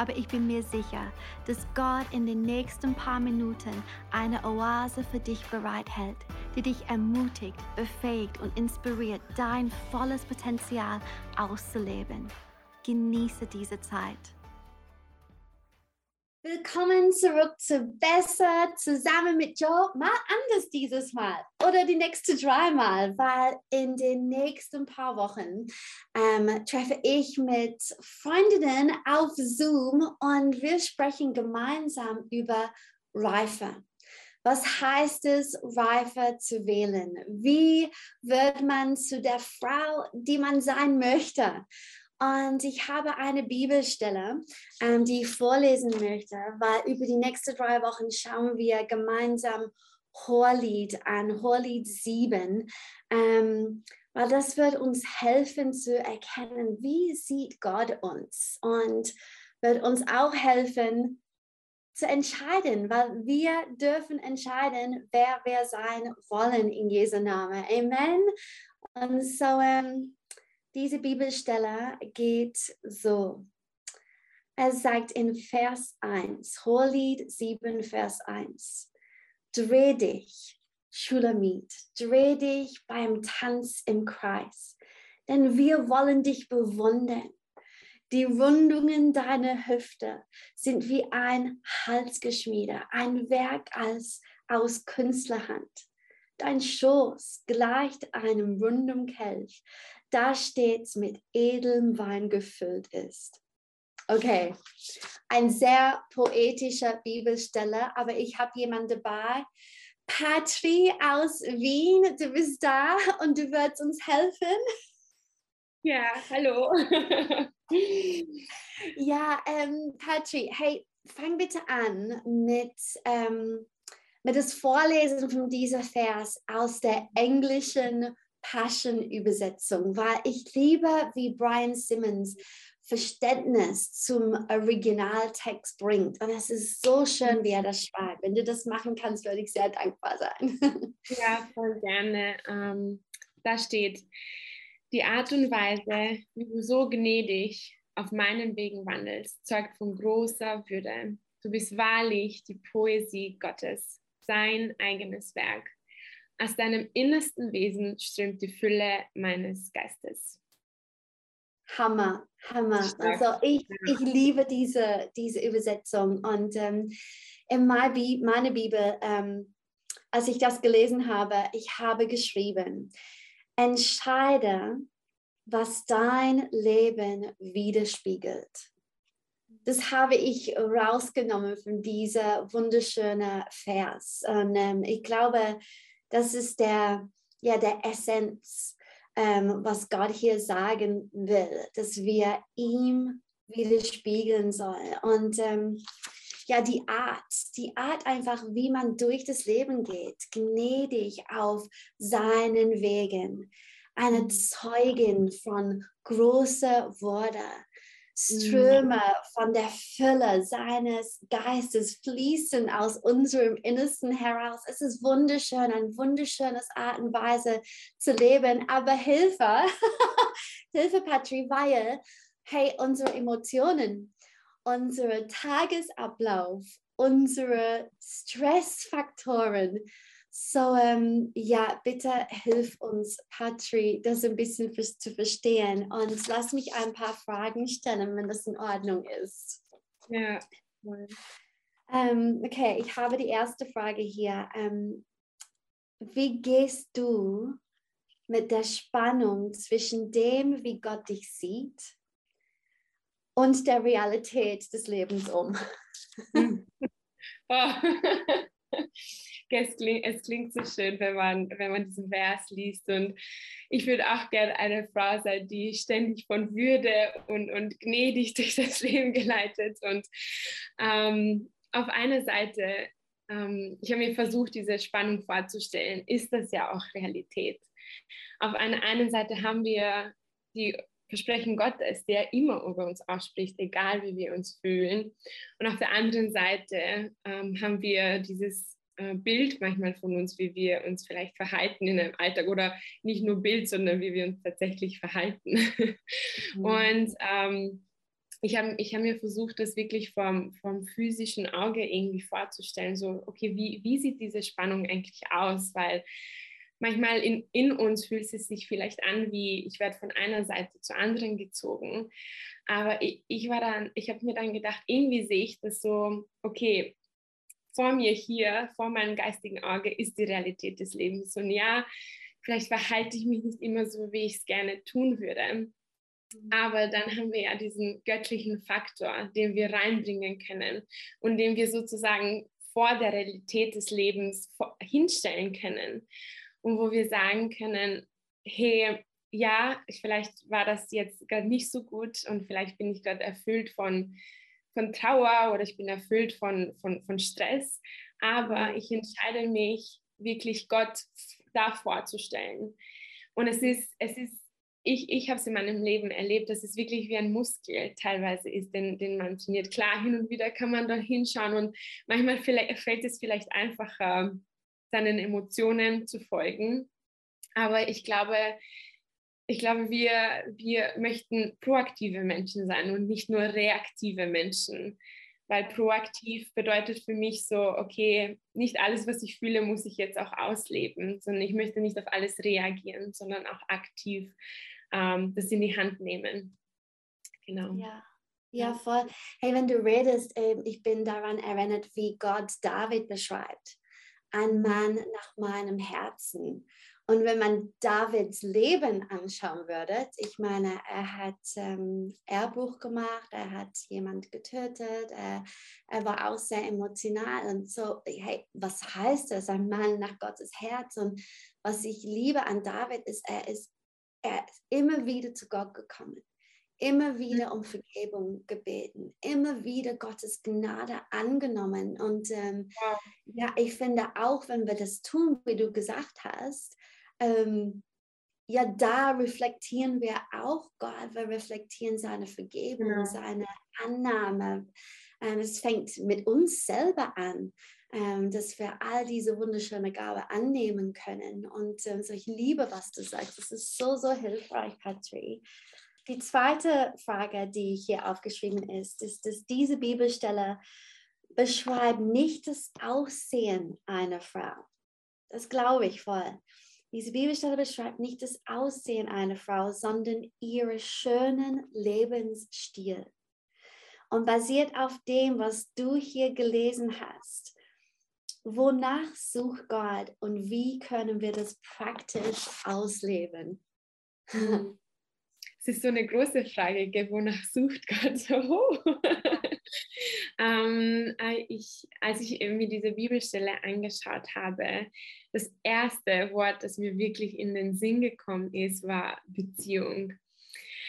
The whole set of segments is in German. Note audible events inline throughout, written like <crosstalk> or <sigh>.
aber ich bin mir sicher, dass Gott in den nächsten paar Minuten eine Oase für dich bereithält, die dich ermutigt, befähigt und inspiriert, dein volles Potenzial auszuleben. Genieße diese Zeit. Willkommen zurück zu Besser zusammen mit Joe. Mal anders dieses Mal oder die nächste dreimal, weil in den nächsten paar Wochen ähm, treffe ich mit Freundinnen auf Zoom und wir sprechen gemeinsam über Reife. Was heißt es, reifer zu wählen? Wie wird man zu der Frau, die man sein möchte? Und ich habe eine Bibelstelle, ähm, die ich vorlesen möchte, weil über die nächsten drei Wochen schauen wir gemeinsam Horlied an, Horlied 7, ähm, weil das wird uns helfen zu erkennen, wie sieht Gott uns und wird uns auch helfen zu entscheiden, weil wir dürfen entscheiden, wer wir sein wollen in Jesu Namen. Amen. Und so, ähm, diese Bibelstelle geht so. Es sagt in Vers 1, Hohelied 7, Vers 1, dreh dich, Schulamit, dreh dich beim Tanz im Kreis, denn wir wollen dich bewundern. Die Rundungen deiner Hüfte sind wie ein Halsgeschmiede, ein Werk als, aus Künstlerhand. Dein Schoß gleicht einem runden Kelch, da stets mit edlem Wein gefüllt ist. Okay, ein sehr poetischer Bibelstelle, aber ich habe jemanden dabei. Patri aus Wien, du bist da und du wirst uns helfen. Ja, hallo. <laughs> ja, ähm, Patri, hey, fang bitte an mit, ähm, mit das Vorlesen von dieser Vers aus der englischen Passion-Übersetzung, weil ich liebe, wie Brian Simmons Verständnis zum Originaltext bringt. Und es ist so schön, wie er das schreibt. Wenn du das machen kannst, würde ich sehr dankbar sein. <laughs> Ja, voll gerne. Ähm, da steht, die Art und Weise, wie du so gnädig auf meinen Wegen wandelst, zeugt von großer Würde. Du bist wahrlich die Poesie Gottes, sein eigenes Werk. Aus deinem innersten Wesen strömt die Fülle meines Geistes. Hammer, Hammer. Also ich, ich liebe diese, diese Übersetzung. Und ähm, in meiner Bibel, ähm, als ich das gelesen habe, ich habe geschrieben, entscheide, was dein Leben widerspiegelt. Das habe ich rausgenommen von dieser wunderschönen Vers. Und ähm, ich glaube, das ist der, ja, der Essenz, ähm, was Gott hier sagen will, dass wir ihm widerspiegeln sollen. Und ähm, ja, die Art, die Art einfach, wie man durch das Leben geht, gnädig auf seinen Wegen, eine mhm. Zeugin von großer Worte, Ströme mhm. von der Fülle seines Geistes fließen aus unserem Innersten heraus. Es ist wunderschön, eine wunderschöne Art und Weise zu leben. Aber Hilfe, <laughs> Hilfe, Patri, weil, hey, unsere Emotionen, unser Tagesablauf, unsere Stressfaktoren, so, ähm, ja, bitte hilf uns, Patri, das ein bisschen für, zu verstehen. Und lass mich ein paar Fragen stellen, wenn das in Ordnung ist. Ja. Ähm, okay, ich habe die erste Frage hier. Ähm, wie gehst du mit der Spannung zwischen dem, wie Gott dich sieht, und der Realität des Lebens um? <laughs> oh. <laughs> <laughs> es klingt, es klingt so schön, wenn man, wenn man diesen Vers liest. Und ich würde auch gerne eine Frau sein, die ständig von Würde und, und gnädig <laughs> durch das Leben geleitet. Und ähm, auf einer Seite, ähm, ich habe mir versucht, diese Spannung vorzustellen, ist das ja auch Realität. Auf einer einen Seite haben wir die Versprechen Gottes, der immer über uns ausspricht, egal wie wir uns fühlen. Und auf der anderen Seite ähm, haben wir dieses äh, Bild manchmal von uns, wie wir uns vielleicht verhalten in einem Alltag oder nicht nur Bild, sondern wie wir uns tatsächlich verhalten. Mhm. Und ähm, ich habe ich hab mir versucht, das wirklich vom, vom physischen Auge irgendwie vorzustellen. So, okay, wie, wie sieht diese Spannung eigentlich aus? Weil manchmal in, in uns fühlt es sich vielleicht an, wie ich werde von einer Seite zur anderen gezogen. Aber ich, ich war dann, ich habe mir dann gedacht, irgendwie sehe ich das so, okay, vor mir hier, vor meinem geistigen Auge ist die Realität des Lebens. Und ja, vielleicht verhalte ich mich nicht immer so, wie ich es gerne tun würde. Aber dann haben wir ja diesen göttlichen Faktor, den wir reinbringen können und den wir sozusagen vor der Realität des Lebens hinstellen können. Und wo wir sagen können, hey, ja, vielleicht war das jetzt gerade nicht so gut und vielleicht bin ich gerade erfüllt von, von Trauer oder ich bin erfüllt von, von, von Stress, aber ich entscheide mich wirklich Gott da vorzustellen. Und es ist, es ist ich, ich habe es in meinem Leben erlebt, dass es wirklich wie ein Muskel teilweise ist, den, den man trainiert. Klar, hin und wieder kann man da hinschauen und manchmal fällt es vielleicht einfacher, seinen Emotionen zu folgen. Aber ich glaube, ich glaube, wir, wir möchten proaktive Menschen sein und nicht nur reaktive Menschen. Weil proaktiv bedeutet für mich so, okay, nicht alles, was ich fühle, muss ich jetzt auch ausleben, sondern ich möchte nicht auf alles reagieren, sondern auch aktiv ähm, das in die Hand nehmen. Genau. Ja. Ja, voll. Hey, wenn du redest, ähm, ich bin daran erinnert, wie Gott David beschreibt. Ein Mann nach meinem Herzen. Und wenn man Davids Leben anschauen würde, ich meine, er hat ähm, Ehrbuch gemacht, er hat jemand getötet, er, er war auch sehr emotional und so, hey, was heißt das, ein Mann nach Gottes Herz? Und was ich liebe an David ist, er ist er ist immer wieder zu Gott gekommen, immer wieder um Vergebung gebeten, immer wieder Gottes Gnade angenommen. Und ähm, ja. ja. ich finde auch, wenn wir das tun, wie du gesagt hast, ähm, ja, da reflektieren wir auch Gott, wir reflektieren seine Vergebung, ja. seine Annahme. Ähm, es fängt mit uns selber an ähm, dass wir all diese wunderschöne Gabe annehmen können. Und ähm, so, ich liebe, was du sagst. Das ist so, so hilfreich, Patri. Die zweite Frage, die hier aufgeschrieben ist, ist, dass diese Bibelstelle beschreibt nicht das Aussehen einer Frau. Das glaube ich voll. Diese Bibelstelle beschreibt nicht das Aussehen einer Frau, sondern ihren schönen Lebensstil. Und basiert auf dem, was du hier gelesen hast, wonach sucht Gott und wie können wir das praktisch ausleben? Hm. Es ist so eine große Frage, wonach sucht Gott so? <laughs> ähm, äh, ich, als ich mir diese Bibelstelle angeschaut habe, das erste Wort, das mir wirklich in den Sinn gekommen ist, war Beziehung.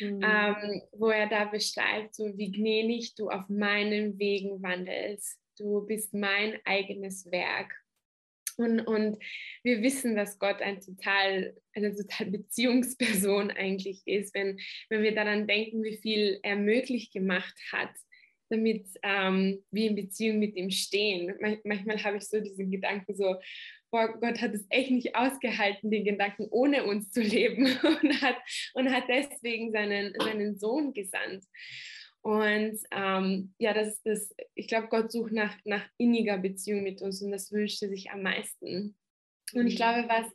Mhm. Ähm, wo er da beschreibt, so wie gnädig du auf meinen Wegen wandelst du bist mein eigenes Werk. Und, und wir wissen, dass Gott ein total, eine total Beziehungsperson eigentlich ist, wenn, wenn wir daran denken, wie viel er möglich gemacht hat, damit ähm, wir in Beziehung mit ihm stehen. Manchmal habe ich so diesen Gedanken so, boah, Gott hat es echt nicht ausgehalten, den Gedanken ohne uns zu leben <laughs> und hat, und hat deswegen seinen, seinen Sohn gesandt. Und ähm, ja, das ist das, ich glaube, Gott sucht nach, nach inniger Beziehung mit uns und das wünscht er sich am meisten. Und ich mhm. glaube, was,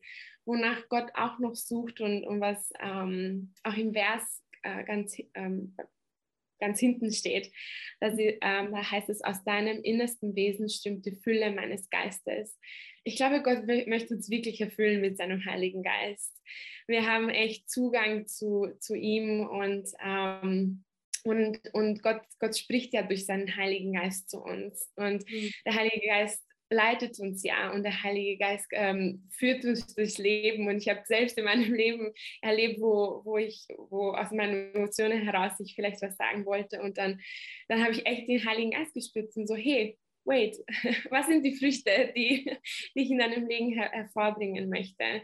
wonach Gott auch noch sucht und, und was ähm, auch im Vers äh, ganz, ähm, ganz hinten steht, dass ähm, da heißt es, aus deinem innersten Wesen stimmt die Fülle meines Geistes. Ich glaube, Gott möchte uns wirklich erfüllen mit seinem Heiligen Geist. Wir haben echt Zugang zu, zu ihm und ähm, und, und Gott, Gott spricht ja durch seinen Heiligen Geist zu uns. Und mhm. der Heilige Geist leitet uns ja und der Heilige Geist ähm, führt uns durchs Leben. Und ich habe selbst in meinem <laughs> Leben erlebt, wo, wo ich, wo aus meinen Emotionen heraus ich vielleicht was sagen wollte. Und dann, dann habe ich echt den Heiligen Geist gespürt und so, hey, wait, <laughs> was sind die Früchte, die, die <laughs> ich in deinem Leben her hervorbringen möchte?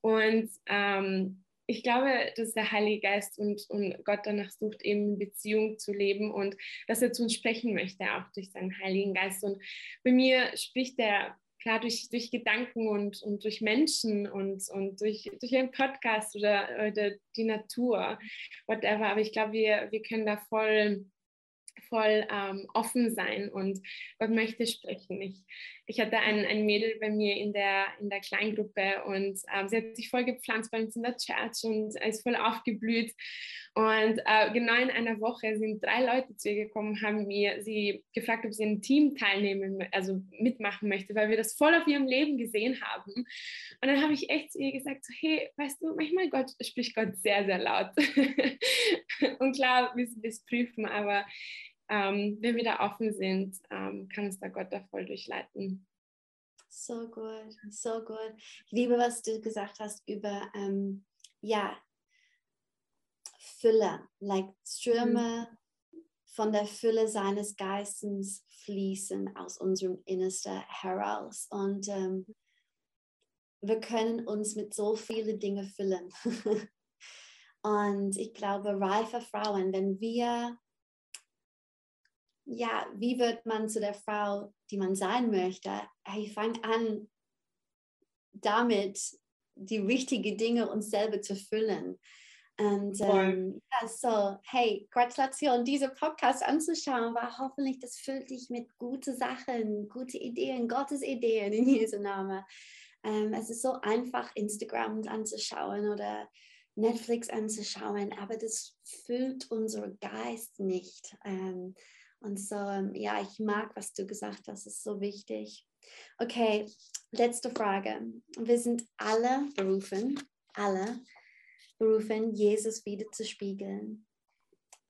Und ähm, ich glaube, dass der Heilige Geist und, und Gott danach sucht, eben in Beziehung zu leben und dass er zu uns sprechen möchte, auch durch seinen Heiligen Geist. Und bei mir spricht er klar durch, durch Gedanken und, und durch Menschen und, und durch, durch einen Podcast oder, oder die Natur, whatever. Aber ich glaube, wir, wir können da voll voll ähm, offen sein und Gott möchte sprechen. Ich, ich hatte ein, ein Mädel bei mir in der, in der Kleingruppe und ähm, sie hat sich voll gepflanzt bei uns in der Church und ist voll aufgeblüht. Und äh, genau in einer Woche sind drei Leute zu ihr gekommen, haben mir sie gefragt, ob sie ein Team teilnehmen, also mitmachen möchte, weil wir das voll auf ihrem Leben gesehen haben. Und dann habe ich echt zu ihr gesagt, so, hey, weißt du, manchmal Gott, spricht Gott sehr, sehr laut. <laughs> und klar müssen wir es prüfen, aber ähm, wenn wir da offen sind, ähm, kann uns da Gott da voll durchleiten. So gut, so gut. Ich liebe, was du gesagt hast über, ähm, ja, Fülle, like Ströme mhm. von der Fülle seines Geistes fließen aus unserem Innersten heraus. Und ähm, wir können uns mit so vielen Dingen füllen. <laughs> Und ich glaube, reife Frauen, wenn wir ja, wie wird man zu der Frau, die man sein möchte? Hey, fang an, damit die richtigen Dinge uns selber zu füllen. Und ähm, ja, so, hey, Gratulation, diese Podcast anzuschauen, war hoffentlich, das füllt dich mit guten Sachen, gute Ideen, Gottes Ideen in Jesu Namen. Ähm, es ist so einfach, Instagram anzuschauen oder Netflix anzuschauen, aber das füllt unseren Geist nicht. Ähm, und so, ähm, ja, ich mag, was du gesagt hast, ist so wichtig. Okay, letzte Frage. Wir sind alle berufen, alle berufen, Jesus wieder zu spiegeln.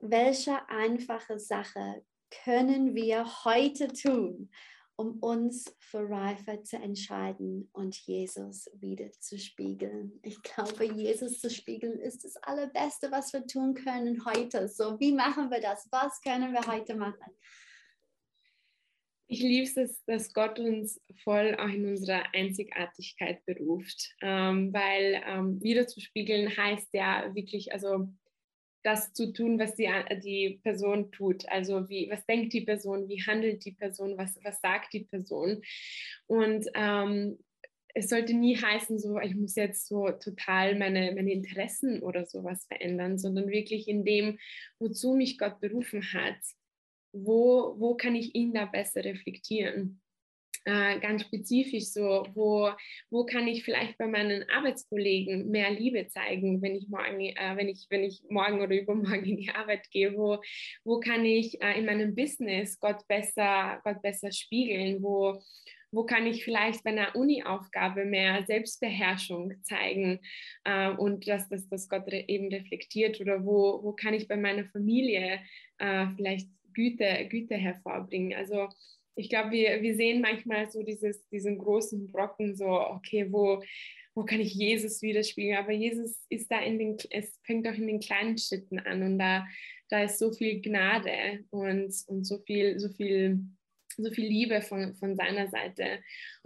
Welche einfache Sache können wir heute tun, um uns für Reife zu entscheiden und Jesus wieder zu spiegeln. Ich glaube, Jesus zu spiegeln ist das Allerbeste, was wir tun können heute. So, wie machen wir das? Was können wir heute machen? Ich liebe es, dass Gott uns voll auch in unserer Einzigartigkeit beruft, ähm, weil ähm, wieder zu spiegeln heißt ja wirklich, also das zu tun, was die, die Person tut. Also wie, was denkt die Person, wie handelt die Person, was, was sagt die Person. Und ähm, es sollte nie heißen, so ich muss jetzt so total meine, meine Interessen oder sowas verändern, sondern wirklich in dem, wozu mich Gott berufen hat, wo, wo kann ich ihn da besser reflektieren äh, ganz spezifisch so, wo, wo kann ich vielleicht bei meinen Arbeitskollegen mehr Liebe zeigen, wenn ich morgen, äh, wenn ich, wenn ich morgen oder <laughs> übermorgen in die Arbeit gehe, wo, wo kann ich äh, in meinem Business Gott besser, Gott besser spiegeln, wo, wo kann ich vielleicht bei einer Uni-Aufgabe mehr Selbstbeherrschung zeigen äh, und dass das, das Gott re eben reflektiert? Oder wo, wo kann ich bei meiner Familie äh, vielleicht Güte, Güte hervorbringen. Also ich glaube, wir, wir sehen manchmal so dieses, diesen großen Brocken, so, okay, wo, wo kann ich Jesus widerspiegeln? Aber Jesus ist da in den, es fängt auch in den kleinen Schritten an und da, da ist so viel Gnade und, und so viel, so viel, so viel Liebe von, von seiner Seite.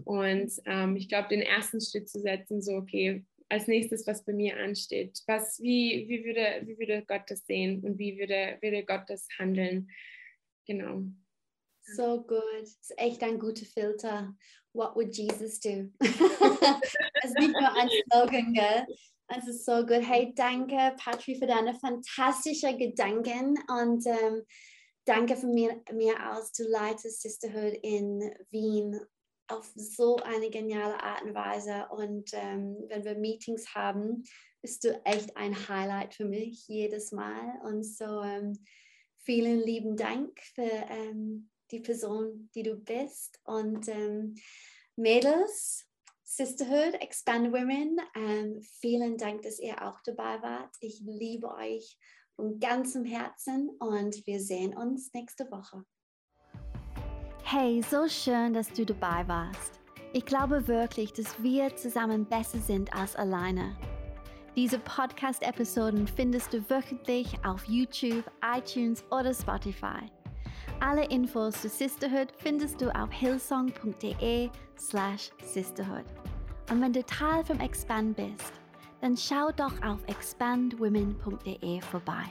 Und ähm, ich glaube, den ersten Schritt zu setzen, so, okay, als nächstes, was bei mir ansteht, was, wie, wie, würde, wie würde Gott das sehen und wie würde, würde Gott das handeln? Genau. So gut. Das ist echt ein guter Filter. What would Jesus do? Es <laughs> ist nicht nur ein Slogan, gell? Es ist so gut. Hey, danke, Patri, für deine fantastischen Gedanken und ähm, danke von mir, mir aus. Du leitest Sisterhood in Wien auf so eine geniale Art und Weise. Und ähm, wenn wir Meetings haben, bist du echt ein Highlight für mich jedes Mal. Und so ähm, vielen lieben Dank für ähm, die Person, die du bist. Und ähm, Mädels, Sisterhood, Expand Women, ähm, vielen Dank, dass ihr auch dabei wart. Ich liebe euch von ganzem Herzen und wir sehen uns nächste Woche. Hey, so schön, dass du dabei warst. Ich glaube wirklich, dass wir zusammen besser sind als alleine. Diese Podcast-Episoden findest du wöchentlich auf YouTube, iTunes oder Spotify. Alle Infos zu Sisterhood findest du auf hillsong.de slash sisterhood. Und wenn du Teil vom Expand bist, dann schau doch auf expandwomen.de vorbei.